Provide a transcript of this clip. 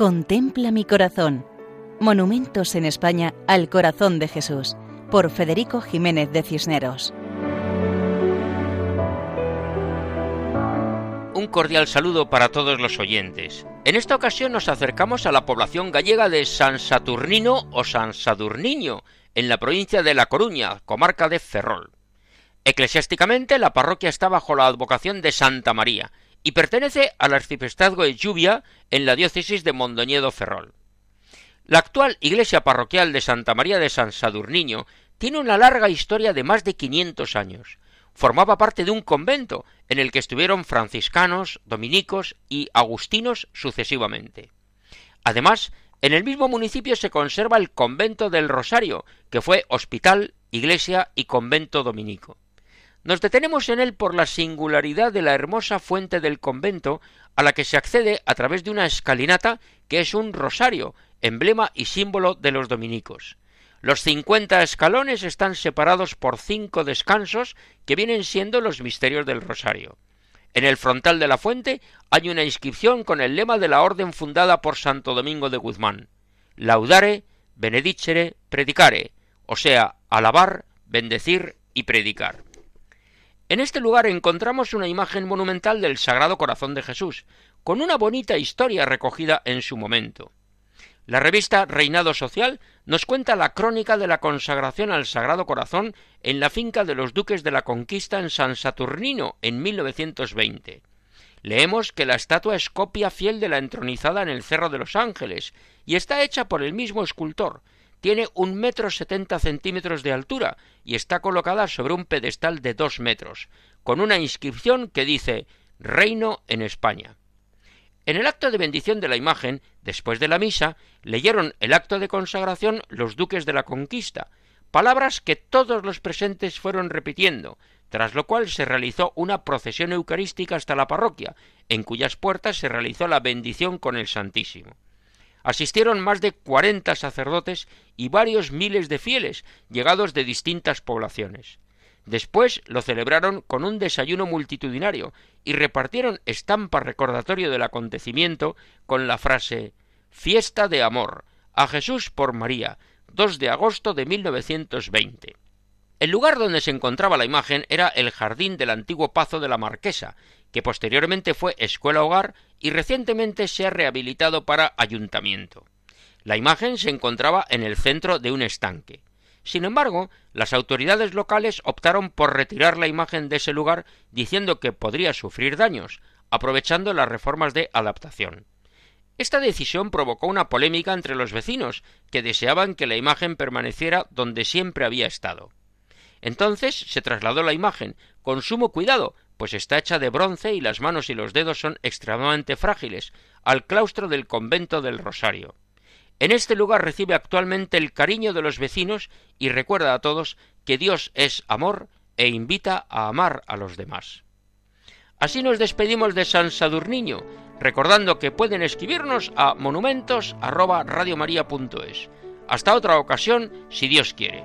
Contempla mi corazón. Monumentos en España al corazón de Jesús, por Federico Jiménez de Cisneros. Un cordial saludo para todos los oyentes. En esta ocasión nos acercamos a la población gallega de San Saturnino o San Sadurniño, en la provincia de La Coruña, comarca de Ferrol. Eclesiásticamente, la parroquia está bajo la advocación de Santa María y pertenece al arciprestazgo de Lluvia en la diócesis de Mondoñedo Ferrol. La actual iglesia parroquial de Santa María de San Sadurniño tiene una larga historia de más de 500 años. Formaba parte de un convento en el que estuvieron franciscanos, dominicos y agustinos sucesivamente. Además, en el mismo municipio se conserva el convento del Rosario, que fue hospital, iglesia y convento dominico. Nos detenemos en él por la singularidad de la hermosa fuente del convento a la que se accede a través de una escalinata que es un rosario, emblema y símbolo de los dominicos. Los cincuenta escalones están separados por cinco descansos que vienen siendo los misterios del rosario. En el frontal de la fuente hay una inscripción con el lema de la orden fundada por Santo Domingo de Guzmán. Laudare, benedicere, predicare, o sea, alabar, bendecir y predicar. En este lugar encontramos una imagen monumental del Sagrado Corazón de Jesús, con una bonita historia recogida en su momento. La revista Reinado Social nos cuenta la crónica de la consagración al Sagrado Corazón en la finca de los duques de la Conquista en San Saturnino en 1920. Leemos que la estatua es copia fiel de la entronizada en el Cerro de los Ángeles y está hecha por el mismo escultor, tiene un metro setenta centímetros de altura y está colocada sobre un pedestal de dos metros, con una inscripción que dice Reino en España. En el acto de bendición de la imagen, después de la misa, leyeron el acto de consagración los duques de la conquista, palabras que todos los presentes fueron repitiendo, tras lo cual se realizó una procesión eucarística hasta la parroquia, en cuyas puertas se realizó la bendición con el Santísimo. Asistieron más de cuarenta sacerdotes y varios miles de fieles, llegados de distintas poblaciones. Después lo celebraron con un desayuno multitudinario y repartieron estampa recordatorio del acontecimiento con la frase Fiesta de amor a Jesús por María, 2 de agosto de 1920. El lugar donde se encontraba la imagen era el jardín del antiguo Pazo de la Marquesa, que posteriormente fue escuela hogar y recientemente se ha rehabilitado para ayuntamiento. La imagen se encontraba en el centro de un estanque. Sin embargo, las autoridades locales optaron por retirar la imagen de ese lugar diciendo que podría sufrir daños, aprovechando las reformas de adaptación. Esta decisión provocó una polémica entre los vecinos, que deseaban que la imagen permaneciera donde siempre había estado. Entonces se trasladó la imagen, con sumo cuidado, pues está hecha de bronce y las manos y los dedos son extremadamente frágiles, al claustro del convento del Rosario. En este lugar recibe actualmente el cariño de los vecinos y recuerda a todos que Dios es amor e invita a amar a los demás. Así nos despedimos de San Sadurniño, recordando que pueden escribirnos a monumentos@radiomaria.es. Hasta otra ocasión, si Dios quiere.